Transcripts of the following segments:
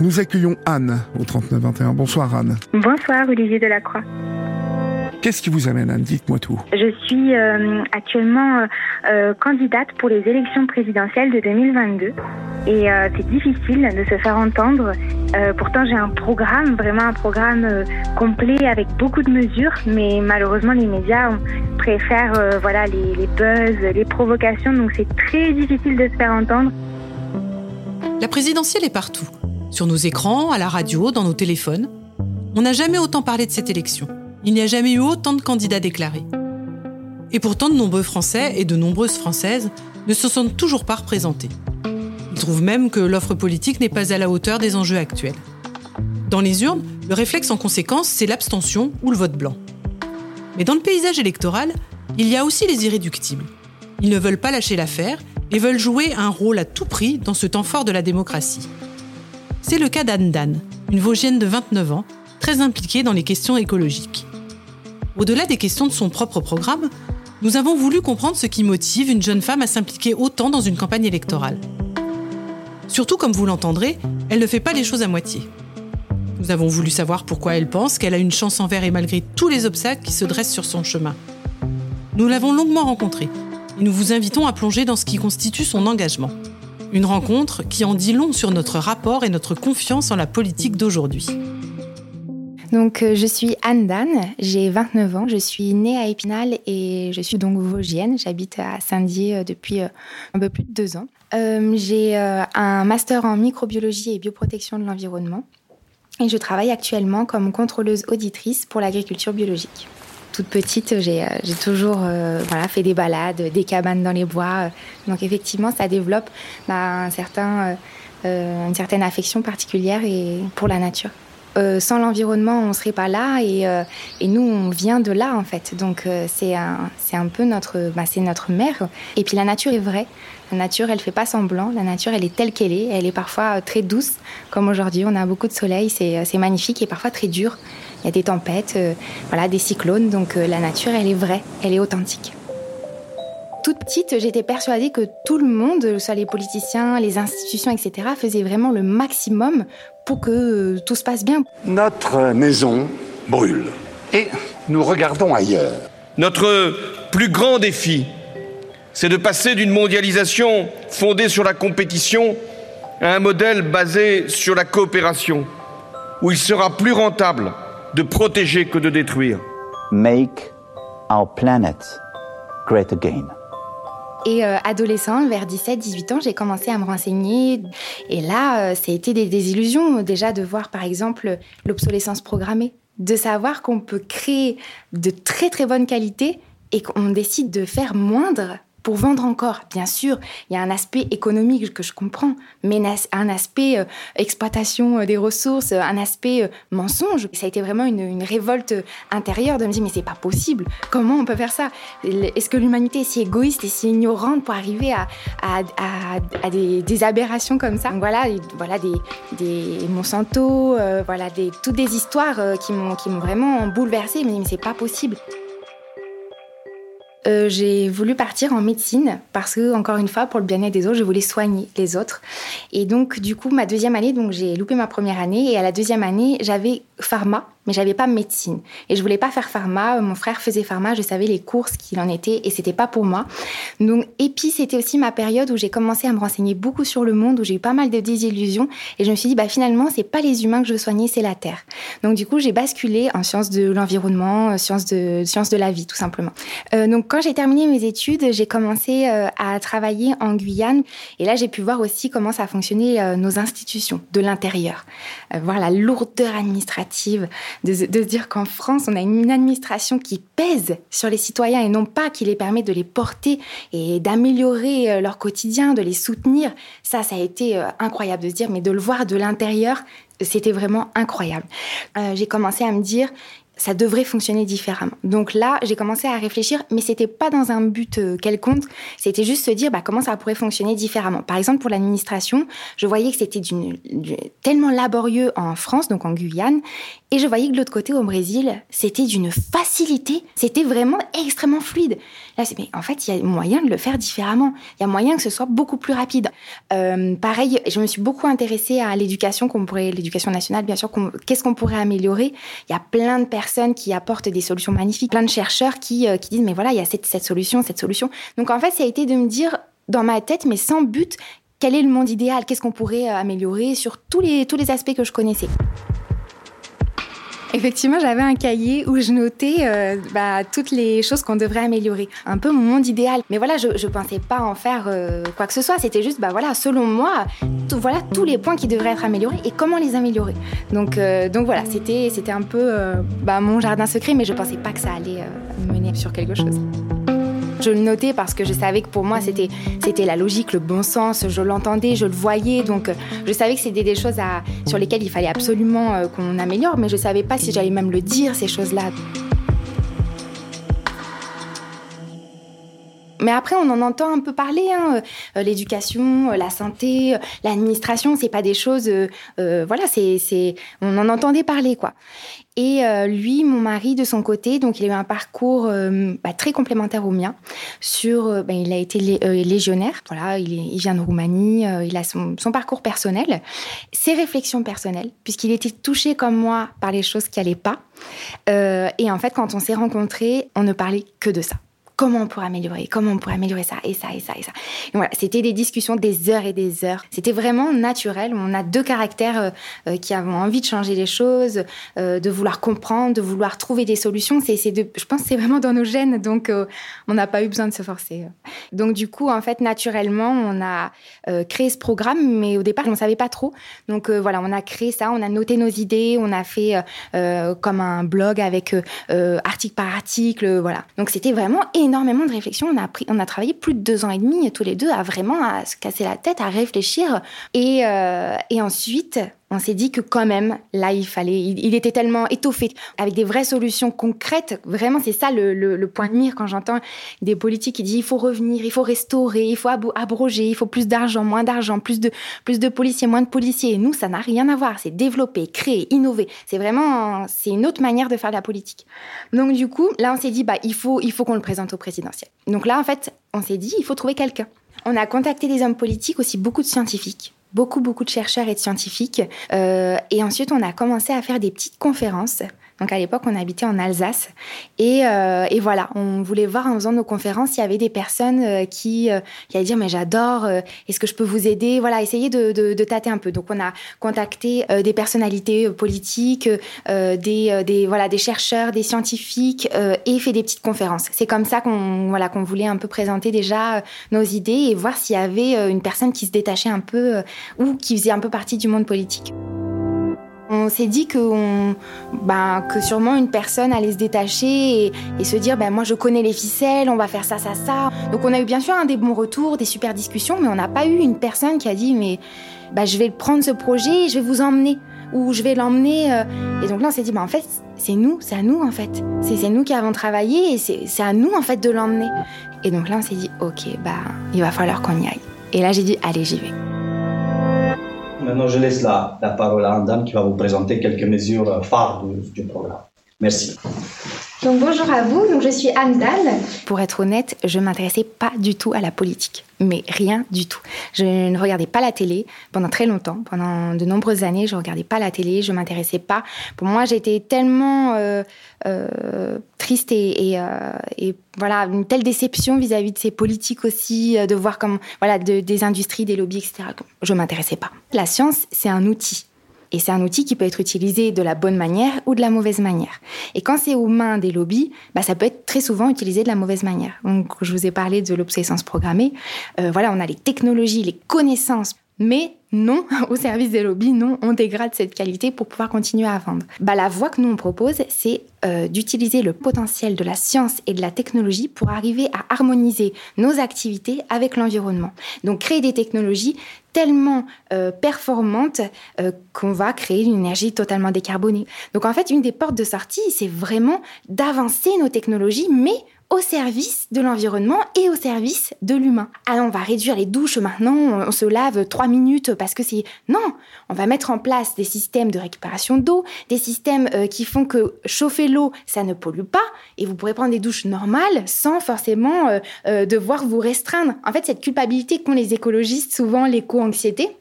Nous accueillons Anne au 3921. Bonsoir Anne. Bonsoir Olivier Delacroix. Qu'est-ce qui vous amène Anne? Dites-moi tout. Je suis euh, actuellement euh, euh, candidate pour les élections présidentielles de 2022 et euh, c'est difficile de se faire entendre. Euh, pourtant j'ai un programme, vraiment un programme euh, complet avec beaucoup de mesures, mais malheureusement les médias préfèrent euh, voilà les, les buzz, les provocations, donc c'est très difficile de se faire entendre. La présidentielle est partout. Sur nos écrans, à la radio, dans nos téléphones. On n'a jamais autant parlé de cette élection. Il n'y a jamais eu autant de candidats déclarés. Et pourtant, de nombreux Français et de nombreuses Françaises ne se sont toujours pas représentés. Ils trouvent même que l'offre politique n'est pas à la hauteur des enjeux actuels. Dans les urnes, le réflexe en conséquence, c'est l'abstention ou le vote blanc. Mais dans le paysage électoral, il y a aussi les irréductibles. Ils ne veulent pas lâcher l'affaire et veulent jouer un rôle à tout prix dans ce temps fort de la démocratie. C'est le cas d'Anne Dan, une Vosgienne de 29 ans, très impliquée dans les questions écologiques. Au-delà des questions de son propre programme, nous avons voulu comprendre ce qui motive une jeune femme à s'impliquer autant dans une campagne électorale. Surtout, comme vous l'entendrez, elle ne fait pas les choses à moitié. Nous avons voulu savoir pourquoi elle pense qu'elle a une chance envers et malgré tous les obstacles qui se dressent sur son chemin. Nous l'avons longuement rencontrée et nous vous invitons à plonger dans ce qui constitue son engagement. Une rencontre qui en dit long sur notre rapport et notre confiance en la politique d'aujourd'hui. Donc, euh, je suis Anne Dan, j'ai 29 ans, je suis née à Épinal et je suis donc vosgienne. J'habite à Saint-Dié euh, depuis euh, un peu plus de deux ans. J'ai un master en microbiologie et bioprotection de l'environnement et je travaille actuellement comme contrôleuse auditrice pour l'agriculture biologique. Toute petite, j'ai euh, toujours euh, fait des balades, des cabanes dans les bois. Donc, effectivement, ça développe bah, un certain, euh, une certaine affection particulière et, pour la nature. Sans l'environnement, on serait pas là et, nous, on vient de là en fait. Donc c'est un, un peu notre, bah, c'est notre mère. Et puis la nature est vraie. La nature, elle fait pas semblant. La nature, elle est telle qu'elle est. Elle est parfois très douce, comme aujourd'hui. On a beaucoup de soleil, c'est magnifique et parfois très dur. Il y a des tempêtes, euh, voilà, des cyclones. Donc euh, la nature, elle est vraie, elle est authentique. Toute petite, j'étais persuadée que tout le monde, que ce soit les politiciens, les institutions, etc., faisaient vraiment le maximum pour que euh, tout se passe bien. Notre maison brûle. Et nous regardons ailleurs. Notre plus grand défi, c'est de passer d'une mondialisation fondée sur la compétition à un modèle basé sur la coopération, où il sera plus rentable de protéger que de détruire. Make our planet great again. Et euh, adolescente, vers 17-18 ans, j'ai commencé à me renseigner. Et là, euh, ça a été des désillusions déjà de voir, par exemple, l'obsolescence programmée. De savoir qu'on peut créer de très très bonne qualité et qu'on décide de faire moindre pour vendre encore. Bien sûr, il y a un aspect économique que je comprends, mais un aspect euh, exploitation euh, des ressources, un aspect euh, mensonge. Ça a été vraiment une, révolte intérieure de me dire mais c'est pas possible. Comment on peut faire ça? Est-ce que l'humanité est si égoïste et si ignorante pour arriver à, des, aberrations comme ça? Voilà, voilà des, Monsanto, euh, voilà des, toutes des histoires euh, qui m'ont vraiment bouleversée. Mais c'est pas possible. Euh, j'ai voulu partir en médecine parce que, encore une fois, pour le bien-être des autres, je voulais soigner les autres. Et donc, du coup, ma deuxième année, donc j'ai loupé ma première année et à la deuxième année, j'avais pharma mais j'avais pas médecine et je voulais pas faire pharma. Mon frère faisait pharma, je savais les courses qu'il en était et c'était pas pour moi. Donc et puis c'était aussi ma période où j'ai commencé à me renseigner beaucoup sur le monde, où j'ai eu pas mal de désillusions et je me suis dit bah finalement c'est pas les humains que je veux soigner, c'est la terre. Donc du coup j'ai basculé en sciences de l'environnement, sciences de sciences de la vie tout simplement. Euh, donc quand j'ai terminé mes études, j'ai commencé euh, à travailler en Guyane et là j'ai pu voir aussi comment ça fonctionnait euh, nos institutions de l'intérieur, euh, voir la lourdeur administrative de, se dire qu'en France, on a une administration qui pèse sur les citoyens et non pas qui les permet de les porter et d'améliorer euh, leur quotidien, de les soutenir. Ça, ça a été euh, incroyable de se dire, mais de le voir de l'intérieur, c'était vraiment incroyable. Euh, j'ai commencé à me dire, ça devrait fonctionner différemment. Donc là, j'ai commencé à réfléchir, mais c'était pas dans un but euh, quelconque. C'était juste se dire, bah, comment ça pourrait fonctionner différemment. Par exemple, pour l'administration, je voyais que c'était tellement laborieux en France, donc en Guyane, et je voyais que de l'autre côté, au Brésil, c'était d'une facilité. C'était vraiment extrêmement fluide. Là, c'est, mais en fait, il y a moyen de le faire différemment. Il y a moyen que ce soit beaucoup plus rapide. Euh, pareil, je me suis beaucoup intéressée à l'éducation, qu'on pourrait, l'éducation nationale, bien sûr. Qu'est-ce qu'on pourrait améliorer Il y a plein de personnes qui apportent des solutions magnifiques, plein de chercheurs qui, euh, qui disent, mais voilà, il y a cette, cette solution, cette solution. Donc, en fait, ça a été de me dire, dans ma tête, mais sans but, quel est le monde idéal? Qu'est-ce qu'on pourrait euh, améliorer sur tous les, tous les aspects que je connaissais? Effectivement, j'avais un cahier où je notais euh, bah, toutes les choses qu'on devrait améliorer. Un peu mon monde idéal. Mais voilà, je ne pensais pas en faire euh, quoi que ce soit. C'était juste, bah voilà, selon moi, voilà tous les points qui devraient être améliorés et comment les améliorer. Donc, euh, voilà, c'était, un peu bah, mon jardin secret, mais je pensais pas que ça allait mener sur quelque chose. Je le notais parce que je savais que pour moi, c'était, c'était la logique, le bon sens. Je l'entendais, je le voyais. Donc, je savais que c'était des choses sur lesquelles il fallait absolument euh, qu'on améliore, mais je savais pas si j'allais même le dire, ces choses-là. Mais après, on en entend un peu parler. Hein. Euh, l'éducation, euh, la santé, l'administration, c'est pas des choses. voilà, c'est, on en entendait parler, quoi. Et euh, lui, mon mari, de son côté, donc il a eu un parcours euh, bah, très complémentaire au mien. Sur, euh, bah, il a été légionnaire. Voilà, il, vient de Roumanie. il a son, son, parcours personnel, ses réflexions personnelles, puisqu'il était touché comme moi par les choses qui allaient pas. et en fait, quand on s'est rencontrés, on ne parlait que de ça comment on pourrait améliorer, comment on pourrait améliorer ça et ça et ça et ça. Et voilà, c'était des discussions des heures et des heures. C'était vraiment naturel. On a deux caractères euh, euh, qui avons envie de changer les choses, euh, de vouloir comprendre, de vouloir trouver des solutions. C'est, je pense que c'est vraiment dans nos gènes, donc on n'a pas eu besoin de se forcer. Donc du coup, en fait, naturellement, on a créé ce programme, mais au départ, on ne savait pas trop. Donc voilà, on a créé ça, on a noté nos idées, on a fait comme un blog avec article par article, voilà. Donc c'était vraiment énorme énormément de réflexion. On a, on a travaillé plus de deux ans et demi tous les deux à vraiment à se casser la tête, à réfléchir. Et, euh, et ensuite, on s'est dit que quand même, là, il fallait, il, était tellement étoffé, avec des vraies solutions concrètes. Vraiment, c'est ça le, point de mire quand j'entends des politiques qui disent il faut revenir, il faut restaurer, il faut abroger, il faut plus d'argent, moins d'argent, plus de, plus de policiers, moins de policiers. Et nous, ça n'a rien à voir. C'est développer, créer, innover. C'est vraiment, c'est une autre manière de faire de la politique. Donc, du coup, là, on s'est dit, bah, il faut, il faut qu'on le présente au présidentiel. Donc là, en fait, on s'est dit, il faut trouver quelqu'un. On a contacté des hommes politiques, aussi beaucoup de scientifiques beaucoup, beaucoup de chercheurs et de scientifiques. Euh, et ensuite, on a commencé à faire des petites conférences donc à l'époque, on habitait en Alsace. Et, euh, et, voilà, on voulait voir en faisant nos conférences s'il y avait des personnes euh, qui, euh, qui allaient dire mais j'adore, euh, est-ce que je peux vous aider? Voilà, essayer de, de, de, tâter un peu. Donc on a contacté des personnalités politiques, des, des, voilà, des chercheurs, des scientifiques et fait des petites conférences. C'est comme ça qu'on voilà, qu'on voulait un peu présenter déjà nos idées et voir s'il y avait une personne qui se détachait un peu ou qui faisait un peu partie du monde politique. On s'est dit que, ben, que sûrement une personne allait se détacher et, se dire ben, moi je connais les ficelles, on va faire ça, ça, ça. Donc on a eu bien sûr un des bons retours, des super discussions, mais on n'a pas eu une personne qui a dit mais ben, je vais prendre ce projet et je vais vous emmener ou je vais l'emmener. Euh. Et donc là on s'est dit ben, en fait c'est nous, c'est à nous en fait. C'est nous qui avons travaillé et c'est à nous en fait de l'emmener. Et donc là on s'est dit ok bah il va falloir qu'on y aille. Et là j'ai dit allez j'y vais. Maintenant, je laisse la, parole à Andam qui va vous présenter quelques mesures phares du programme. Merci. Donc bonjour à vous, donc je suis Anne Dan. Pour être honnête, je m'intéressais pas du tout à la politique, mais rien du tout. Je ne regardais pas la télé pendant très longtemps, pendant de nombreuses années, je regardais pas la télé, je m'intéressais pas. Pour moi, j'étais tellement euh, euh, triste et, et, euh, et, voilà une telle déception vis-à-vis de ces politiques aussi, de voir comme voilà de, des industries, des lobbies, etc. Je m'intéressais pas. La science, c'est un outil. Et c'est un outil qui peut être utilisé de la bonne manière ou de la mauvaise manière. Et quand c'est aux mains des lobbies, bah, ça peut être très souvent utilisé de la mauvaise manière. Donc, je vous ai parlé de l'obsolescence programmée. Euh, voilà, on a les technologies, les connaissances mais non, au service des lobbies, non, on dégrade cette qualité pour pouvoir continuer à vendre. Bah, la voie que nous on propose, c'est euh, d'utiliser le potentiel de la science et de la technologie pour arriver à harmoniser nos activités avec l'environnement. Donc créer des technologies tellement euh, performantes euh, qu'on va créer une énergie totalement décarbonée. Donc en fait, une des portes de sortie, c'est vraiment d'avancer nos technologies, mais au service de l'environnement et au service de l'humain. Ah, on va réduire les douches maintenant, on se lave trois minutes parce que c'est... Non, on va mettre en place des systèmes de récupération d'eau, des systèmes euh, qui font que chauffer l'eau, ça ne pollue pas, et vous pourrez prendre des douches normales sans forcément euh, euh, devoir vous restreindre. En fait, cette culpabilité qu'ont les écologistes, souvent l'éco-anxiété,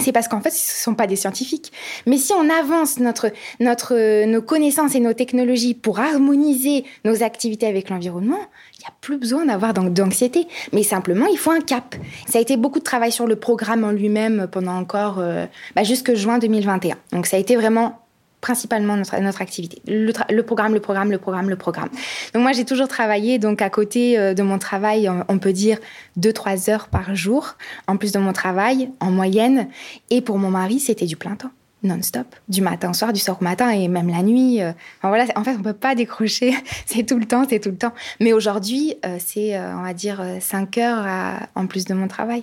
c'est parce qu'en fait, ce ne sont pas des scientifiques. Mais si on avance notre, notre, nos connaissances et nos technologies pour harmoniser nos activités avec l'environnement, il n'y a plus besoin d'avoir d'anxiété. Mais simplement, il faut un cap. Ça a été beaucoup de travail sur le programme en lui-même pendant encore euh, bah, jusque juin 2021. Donc ça a été vraiment principalement notre, notre activité. Le, programme, le programme, le programme, le programme. Donc moi, j'ai toujours travaillé donc à côté euh, de mon travail, on peut dire 2-3 heures par jour, en plus de mon travail, en moyenne. Et pour mon mari, c'était du plein temps non-stop, du matin au soir, du soir au matin et même la nuit. Euh. Enfin, voilà, en fait, on peut pas décrocher, c'est tout le temps, c'est tout le temps. Mais aujourd'hui, euh, c'est, on va dire, 5 heures en plus de mon travail.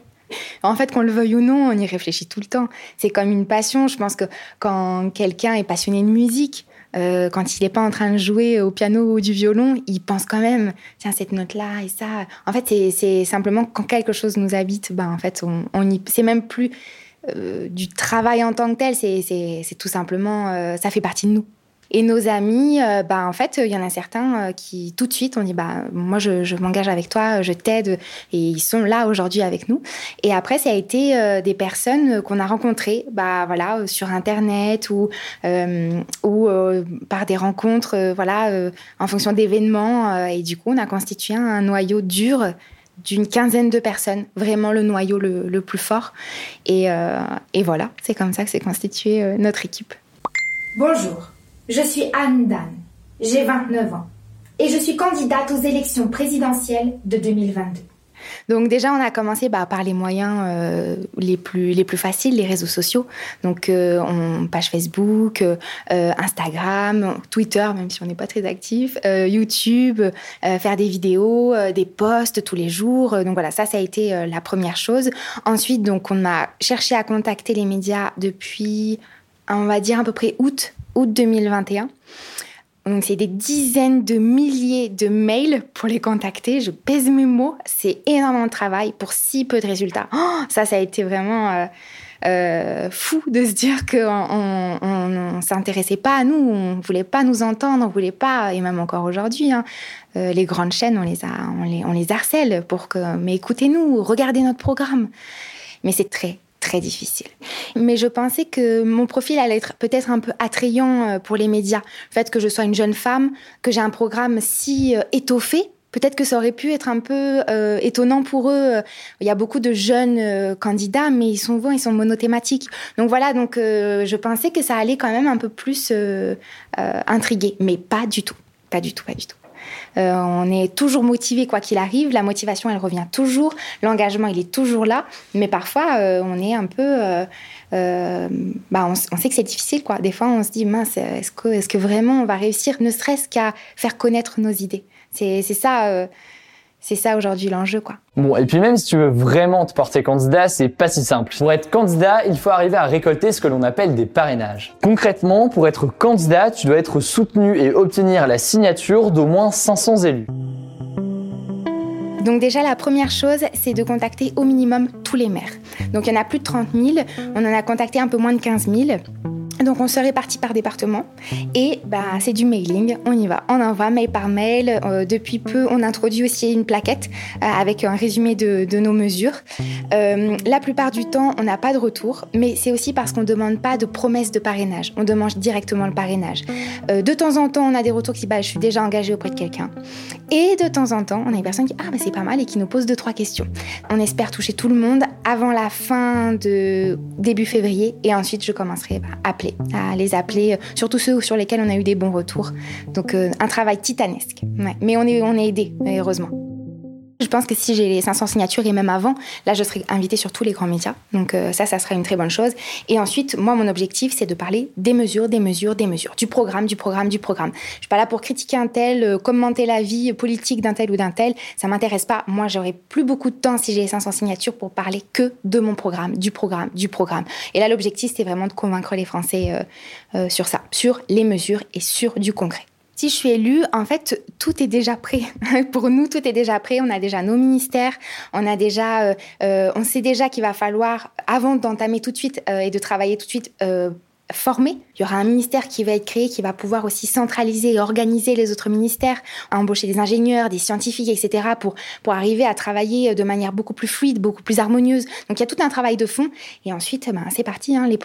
En fait, qu'on le veuille ou non, on y réfléchit tout le temps. C'est comme une passion. Je pense que quand quelqu'un est passionné de musique, euh, quand il n'est pas en train de jouer au piano ou du violon, il pense quand même, tiens, cette note-là et ça. En fait, c'est simplement quand quelque chose nous habite, ben, en fait, on, y, c'est même plus euh, du travail en tant que tel, c'est tout simplement, euh, ça fait partie de nous. Et nos amis, euh, bah, en fait, il y en a certains euh, qui, tout de suite, ont dit bah, Moi, je, m'engage avec toi, je t'aide. Et ils sont là aujourd'hui avec nous. Et après, ça a été euh, des personnes qu'on a rencontrées bah, voilà, sur Internet ou, ou par des rencontres voilà, en fonction d'événements. et du coup, on a constitué un noyau dur d'une quinzaine de personnes, vraiment le noyau le, le plus fort. Et, et voilà, c'est comme ça que s'est constituée notre équipe. Bonjour. Je suis Anne Dan, j'ai 29 ans et je suis candidate aux élections présidentielles de 2022. Donc déjà, on a commencé bah, par les moyens euh, les, plus, les plus faciles, les réseaux sociaux. Donc euh, on, page Facebook, euh, Instagram, Twitter, même si on n'est pas très actif, YouTube, faire des vidéos, des posts tous les jours. Donc voilà, ça, ça a été la première chose. Ensuite, donc on a cherché à contacter les médias depuis, on va dire à peu près août août 2021. Donc c'est des dizaines de milliers de mails pour les contacter. Je pèse mes mots. C'est énormément de travail pour si peu de résultats. Oh, ça, ça a été vraiment euh, euh, fou de se dire qu'on on, s'intéressait pas à nous, on voulait pas nous entendre, on voulait pas, et même encore aujourd'hui, hein, euh, les grandes chaînes, on les, on les, on les harcèle pour que, mais écoutez-nous, regardez notre programme. Mais c'est très, très difficile. Mais je pensais que mon profil allait être peut-être un peu attrayant euh, pour les médias. Le fait que je sois une jeune femme, que j'ai un programme si euh, étoffé, peut-être que ça aurait pu être un peu euh, étonnant pour eux. Il y a beaucoup de jeunes candidats, mais ils sont ils sont monothématiques. Donc voilà, donc je pensais que ça allait quand même un peu plus intriguer, mais pas du tout, pas du tout, pas du tout. Euh, on est toujours motivé quoi qu'il arrive. La motivation, elle revient toujours. L'engagement, il est toujours là. Mais parfois, euh, on est un peu... Euh, bah, on, sait que c'est difficile. quoi. Des fois, on se dit, mince, est-ce que, est que vraiment on va réussir, ne serait-ce qu'à faire connaître nos idées? C'est ça c'est ça aujourd'hui l'enjeu, quoi. Bon, et puis même si tu veux vraiment te porter candidat, c'est pas si simple. Pour être candidat, il faut arriver à récolter ce que l'on appelle des parrainages. Concrètement, pour être candidat, tu dois être soutenu et obtenir la signature d'au moins 500 élus. Donc déjà, la première chose, c'est de contacter au minimum tous les maires. Donc il y en a plus de 30 000, on en a contacté un peu moins de 15 000. Donc on se répartit par département et bah, c'est du mailing, on y va, on envoie mail par mail. Euh, depuis peu, on introduit aussi une plaquette euh, avec un résumé de, nos mesures. Euh, la plupart du temps, on n'a pas de retour, mais c'est aussi parce qu'on ne demande pas de promesse de parrainage, on demande directement le parrainage. de temps en temps, on a des retours qui disent bah, je suis déjà engagée auprès de quelqu'un. Et de temps en temps, on a une personne qui ah bah, c'est pas mal et qui nous pose deux trois questions. On espère toucher tout le monde avant la fin de début février et ensuite je commencerai à appeler à les appeler, euh, surtout ceux sur lesquels on a eu des bons retours. Donc euh, un travail titanesque. Mais on est, on est aidé, heureusement. Je pense que si j'ai les 500 signatures et même avant, là, je serai invitée sur tous les grands médias. Donc euh, ça, ça sera une très bonne chose. Et ensuite, moi, mon objectif, c'est de parler des mesures, des mesures, des mesures, du programme, du programme, du programme. Je suis pas là pour critiquer un tel, euh, commenter la vie politique d'un tel ou d'un tel. Ça m'intéresse pas. Moi, j'aurai plus beaucoup de temps si j'ai les 500 signatures pour parler que de mon programme, du programme, du programme. Et là, l'objectif, c'est vraiment de convaincre les Français euh, sur ça, sur les mesures et sur du concret. Si je suis élue, en fait, tout est déjà prêt. Pour nous, tout est déjà prêt. On a déjà nos ministères, on a déjà, euh, euh, on sait déjà qu'il va falloir, avant d'entamer tout de suite euh, et de travailler tout de suite, former. Il y aura un ministère qui va être créé, qui va pouvoir aussi centraliser et organiser les autres ministères, embaucher des ingénieurs, des scientifiques, etc. pour pour arriver à travailler de manière beaucoup plus fluide, beaucoup plus harmonieuse. Donc il y a tout un travail de fond. Et ensuite, ben, c'est parti. Hein, les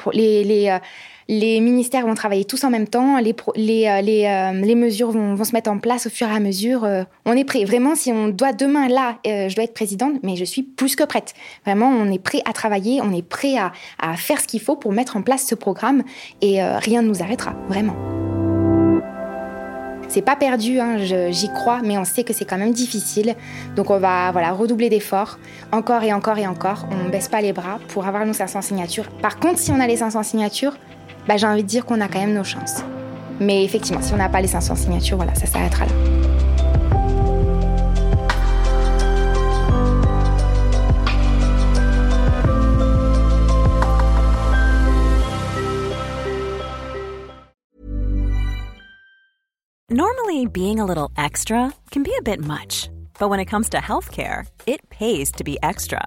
les ministères vont travailler tous en même temps, les, les, euh, euh, les, mesures vont, vont, se mettre en place au fur et à mesure. Euh, on est prêt. Vraiment, si on doit demain, là, je dois être présidente, mais je suis plus que prête. Vraiment, on est prêt à travailler, on est prêt à, à faire ce qu'il faut pour mettre en place ce programme et rien ne nous arrêtera, vraiment. C'est pas perdu, hein, j'y crois, mais on sait que c'est quand même difficile. Donc on va voilà, redoubler d'efforts, encore et encore et encore. On ne baisse pas les bras pour avoir nos 500 signatures. Par contre, si on a les 500 signatures, bah, j'ai envie de dire qu'on a quand même nos chances. Mais effectivement, si on n'a pas les 500 signatures, voilà, ça s'arrêtera là. Normally, being a little extra can be a bit much, but when it comes to healthcare, it pays to be extra.